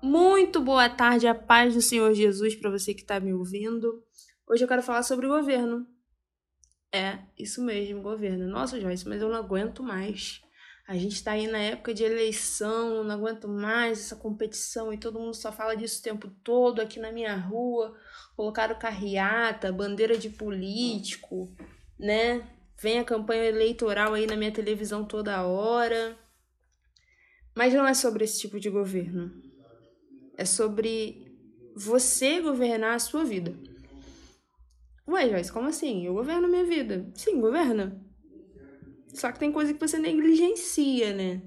Muito boa tarde, a paz do Senhor Jesus para você que está me ouvindo. Hoje eu quero falar sobre o governo. É, isso mesmo, governo. Nossa, Joyce, mas eu não aguento mais. A gente está aí na época de eleição, não aguento mais essa competição e todo mundo só fala disso o tempo todo aqui na minha rua. Colocaram carreata, bandeira de político, né? Vem a campanha eleitoral aí na minha televisão toda hora. Mas não é sobre esse tipo de governo. É sobre você governar a sua vida. Ué, Joyce, como assim? Eu governo a minha vida. Sim, governa. Só que tem coisa que você negligencia, né?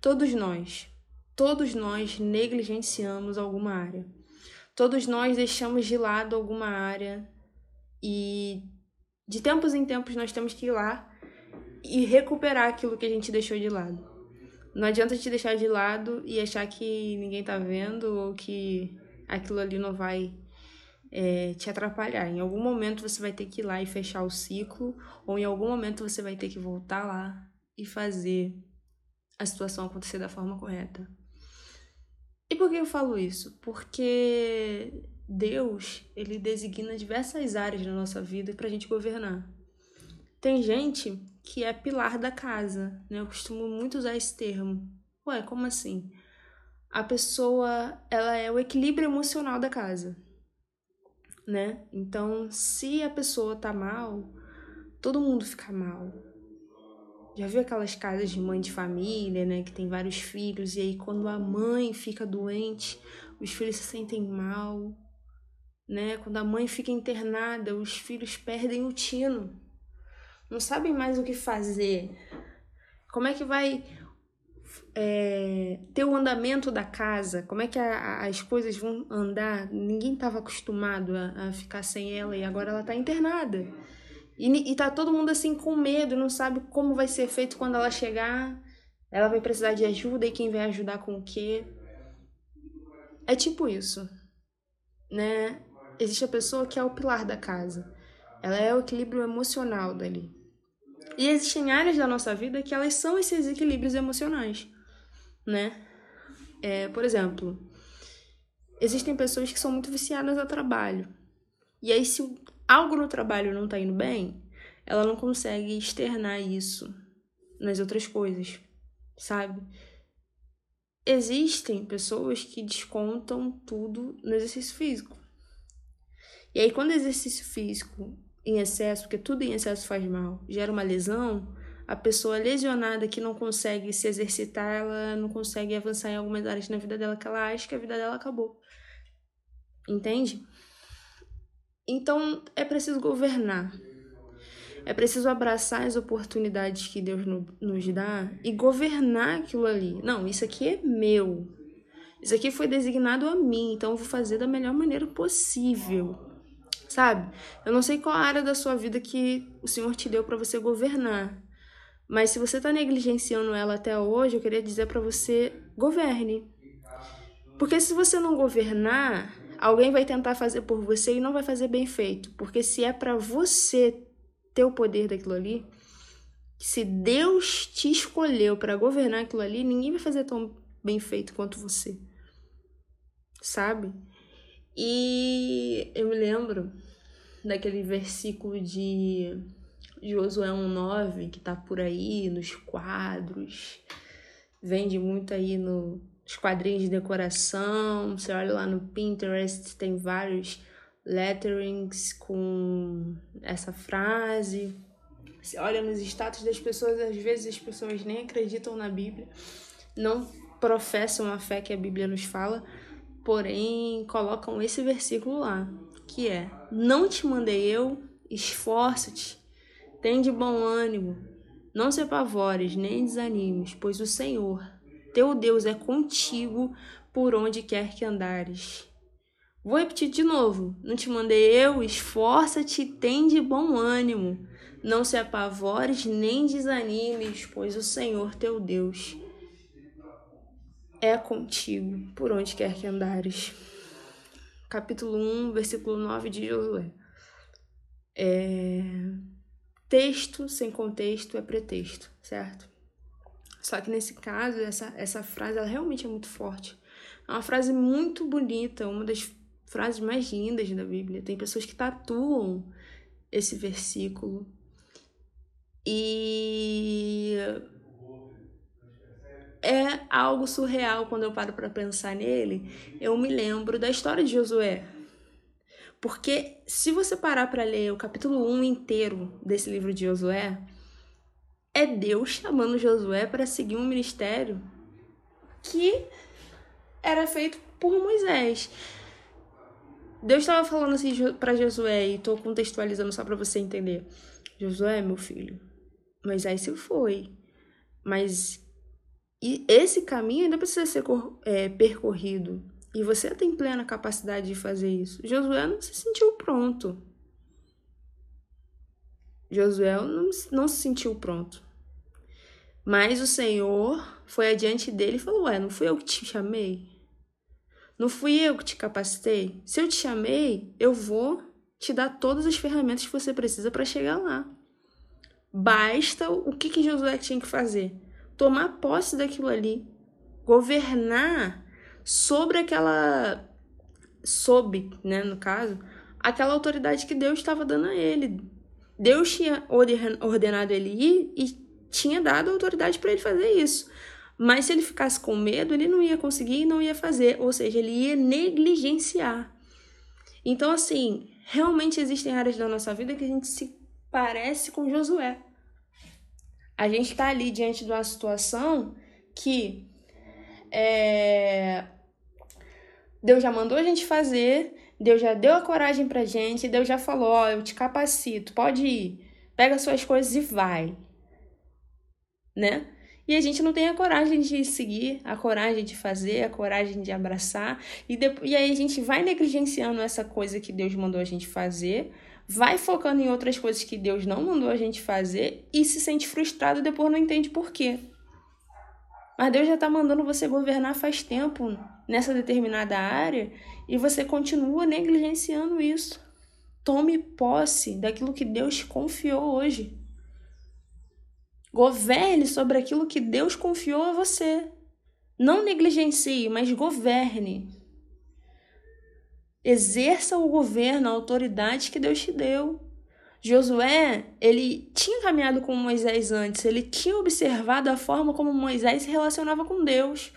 Todos nós. Todos nós negligenciamos alguma área. Todos nós deixamos de lado alguma área e de tempos em tempos nós temos que ir lá e recuperar aquilo que a gente deixou de lado. Não adianta te deixar de lado e achar que ninguém tá vendo ou que aquilo ali não vai é, te atrapalhar. Em algum momento você vai ter que ir lá e fechar o ciclo, ou em algum momento você vai ter que voltar lá e fazer a situação acontecer da forma correta. E por que eu falo isso? Porque Deus, ele designa diversas áreas na nossa vida para a gente governar. Tem gente que é pilar da casa, né? Eu costumo muito usar esse termo. Ué, como assim? A pessoa, ela é o equilíbrio emocional da casa, né? Então, se a pessoa tá mal, todo mundo fica mal. Já viu aquelas casas de mãe de família, né, que tem vários filhos e aí quando a mãe fica doente, os filhos se sentem mal, né? Quando a mãe fica internada, os filhos perdem o tino não sabem mais o que fazer. Como é que vai é, ter o andamento da casa? Como é que a, as coisas vão andar? Ninguém estava acostumado a, a, ficar sem ela e agora ela está internada. E, e tá todo mundo assim com medo, não sabe como vai ser feito quando ela chegar. Ela vai precisar de ajuda e quem vai ajudar com o quê? É tipo isso, né? Existe a pessoa que é o pilar da casa. Ela é o equilíbrio emocional dali. E existem áreas da nossa vida que elas são esses equilíbrios emocionais, né? É, por exemplo, existem pessoas que são muito viciadas a trabalho. E aí, se algo no trabalho não tá indo bem, ela não consegue externar isso nas outras coisas, sabe? Existem pessoas que descontam tudo no exercício físico. E aí, quando o exercício físico em excesso, porque tudo em excesso faz mal, gera uma lesão, a pessoa lesionada que não consegue se exercitar, ela não consegue avançar em algumas áreas na vida dela que ela acha que a vida dela acabou. Entende? Então é preciso governar. É preciso abraçar as oportunidades que Deus nos dá e governar aquilo ali. Não, isso aqui é meu. Isso aqui foi designado a mim, então eu vou fazer da melhor maneira possível sabe? Eu não sei qual área da sua vida que o Senhor te deu para você governar. Mas se você tá negligenciando ela até hoje, eu queria dizer para você, governe. Porque se você não governar, alguém vai tentar fazer por você e não vai fazer bem feito. Porque se é para você ter o poder daquilo ali, se Deus te escolheu para governar aquilo ali, ninguém vai fazer tão bem feito quanto você. Sabe? E eu me lembro daquele versículo de Josué 1,9 que tá por aí nos quadros, vende muito aí no, nos quadrinhos de decoração. Você olha lá no Pinterest, tem vários letterings com essa frase. Você olha nos status das pessoas, às vezes as pessoas nem acreditam na Bíblia, não professam a fé que a Bíblia nos fala, porém colocam esse versículo lá, que é: Não te mandei eu, esforça-te, tem de bom ânimo, não se apavores nem desanimes, pois o Senhor, teu Deus, é contigo por onde quer que andares. Vou repetir de novo: Não te mandei eu, esforça-te, tem de bom ânimo, não se apavores nem desanimes, pois o Senhor, teu Deus, é contigo por onde quer que andares. Capítulo 1, versículo 9 de Josué. É... Texto sem contexto é pretexto, certo? Só que nesse caso, essa, essa frase ela realmente é muito forte. É uma frase muito bonita, uma das frases mais lindas da Bíblia. Tem pessoas que tatuam esse versículo. E é algo surreal quando eu paro para pensar nele. Eu me lembro da história de Josué. Porque se você parar para ler o capítulo 1 inteiro desse livro de Josué, é Deus chamando Josué para seguir um ministério que era feito por Moisés. Deus estava falando assim para Josué, e estou contextualizando só para você entender. Josué, meu filho, Moisés se foi, mas esse caminho ainda precisa ser é, percorrido. E você tem plena capacidade de fazer isso. Josué não se sentiu pronto. Josué não, não se sentiu pronto. Mas o Senhor foi adiante dele e falou: Ué, não fui eu que te chamei? Não fui eu que te capacitei? Se eu te chamei, eu vou te dar todas as ferramentas que você precisa para chegar lá. Basta o que, que Josué tinha que fazer? Tomar posse daquilo ali, governar sobre aquela. sob, né, no caso, aquela autoridade que Deus estava dando a ele. Deus tinha ordenado ele ir e tinha dado autoridade para ele fazer isso. Mas se ele ficasse com medo, ele não ia conseguir e não ia fazer, ou seja, ele ia negligenciar. Então, assim, realmente existem áreas da nossa vida que a gente se parece com Josué. A gente está ali diante de uma situação que é, Deus já mandou a gente fazer, Deus já deu a coragem pra gente, Deus já falou: Ó, eu te capacito, pode ir, pega suas coisas e vai. Né? E a gente não tem a coragem de seguir, a coragem de fazer, a coragem de abraçar. E, depois, e aí a gente vai negligenciando essa coisa que Deus mandou a gente fazer, vai focando em outras coisas que Deus não mandou a gente fazer e se sente frustrado e depois não entende por quê. Mas Deus já está mandando você governar faz tempo nessa determinada área e você continua negligenciando isso. Tome posse daquilo que Deus confiou hoje. Governe sobre aquilo que Deus confiou a você. Não negligencie, mas governe. Exerça o governo, a autoridade que Deus te deu. Josué, ele tinha caminhado com Moisés antes, ele tinha observado a forma como Moisés se relacionava com Deus.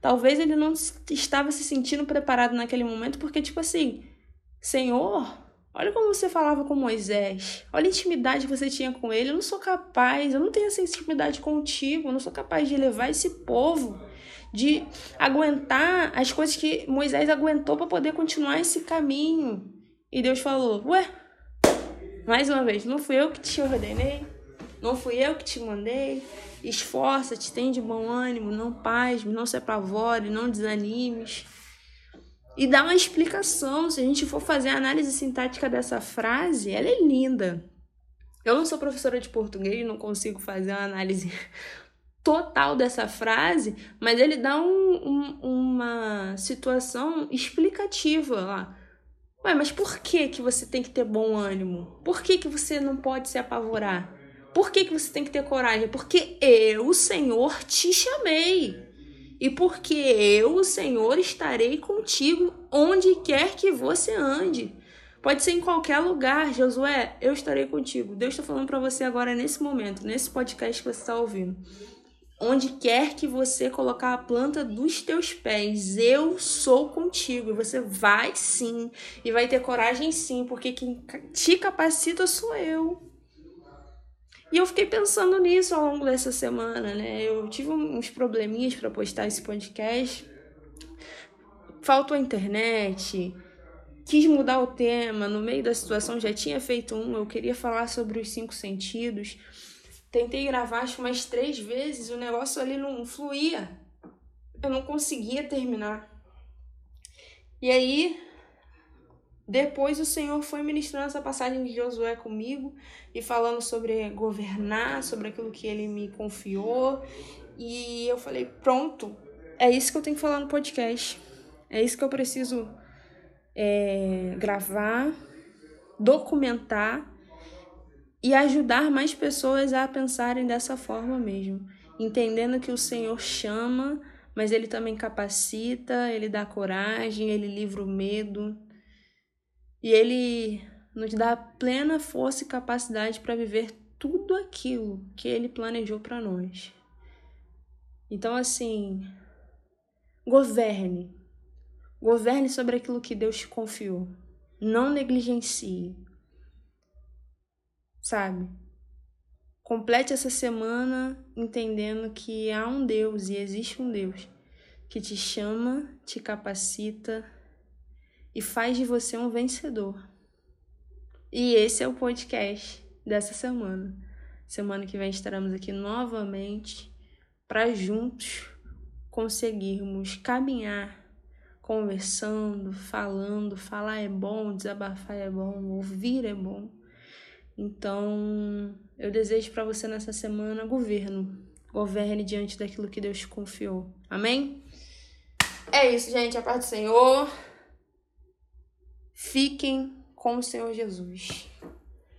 Talvez ele não estava se sentindo preparado naquele momento, porque, tipo assim, Senhor, Olha como você falava com Moisés. Olha a intimidade que você tinha com ele. Eu não sou capaz, eu não tenho essa intimidade contigo. Eu não sou capaz de levar esse povo, de aguentar as coisas que Moisés aguentou para poder continuar esse caminho. E Deus falou: Ué, mais uma vez, não fui eu que te ordenei, não fui eu que te mandei. Esforça-te, tem de bom ânimo, não pasme, não se apavore, não desanimes e dá uma explicação. Se a gente for fazer a análise sintática dessa frase, ela é linda. Eu não sou professora de português, não consigo fazer uma análise total dessa frase, mas ele dá um, um, uma situação explicativa lá. Ué, mas por que, que você tem que ter bom ânimo? Por que, que você não pode se apavorar? Por que, que você tem que ter coragem? Porque eu, Senhor, te chamei e porque eu, Senhor, estarei contigo onde quer que você ande. Pode ser em qualquer lugar, Josué, eu estarei contigo. Deus está falando para você agora nesse momento, nesse podcast que você está ouvindo. Onde quer que você colocar a planta dos teus pés, eu sou contigo. E você vai sim, e vai ter coragem sim, porque quem te capacita sou eu. E eu fiquei pensando nisso ao longo dessa semana, né? Eu tive uns probleminhas para postar esse podcast. Faltou a internet. Quis mudar o tema, no meio da situação já tinha feito um, eu queria falar sobre os cinco sentidos. Tentei gravar acho umas três vezes, o negócio ali não fluía. Eu não conseguia terminar. E aí, depois o Senhor foi ministrando essa passagem de Josué comigo e falando sobre governar, sobre aquilo que ele me confiou. E eu falei: pronto, é isso que eu tenho que falar no podcast. É isso que eu preciso é, gravar, documentar e ajudar mais pessoas a pensarem dessa forma mesmo. Entendendo que o Senhor chama, mas ele também capacita, ele dá coragem, ele livra o medo. E ele nos dá plena força e capacidade para viver tudo aquilo que ele planejou para nós. Então, assim, governe. Governe sobre aquilo que Deus te confiou. Não negligencie. Sabe? Complete essa semana entendendo que há um Deus e existe um Deus que te chama, te capacita e faz de você um vencedor. E esse é o podcast dessa semana. Semana que vem estaremos aqui novamente para juntos conseguirmos caminhar conversando, falando. Falar é bom, desabafar é bom, ouvir é bom. Então, eu desejo para você nessa semana governo. Governe diante daquilo que Deus te confiou. Amém? É isso, gente. A paz do Senhor. Fiquem com o Senhor Jesus.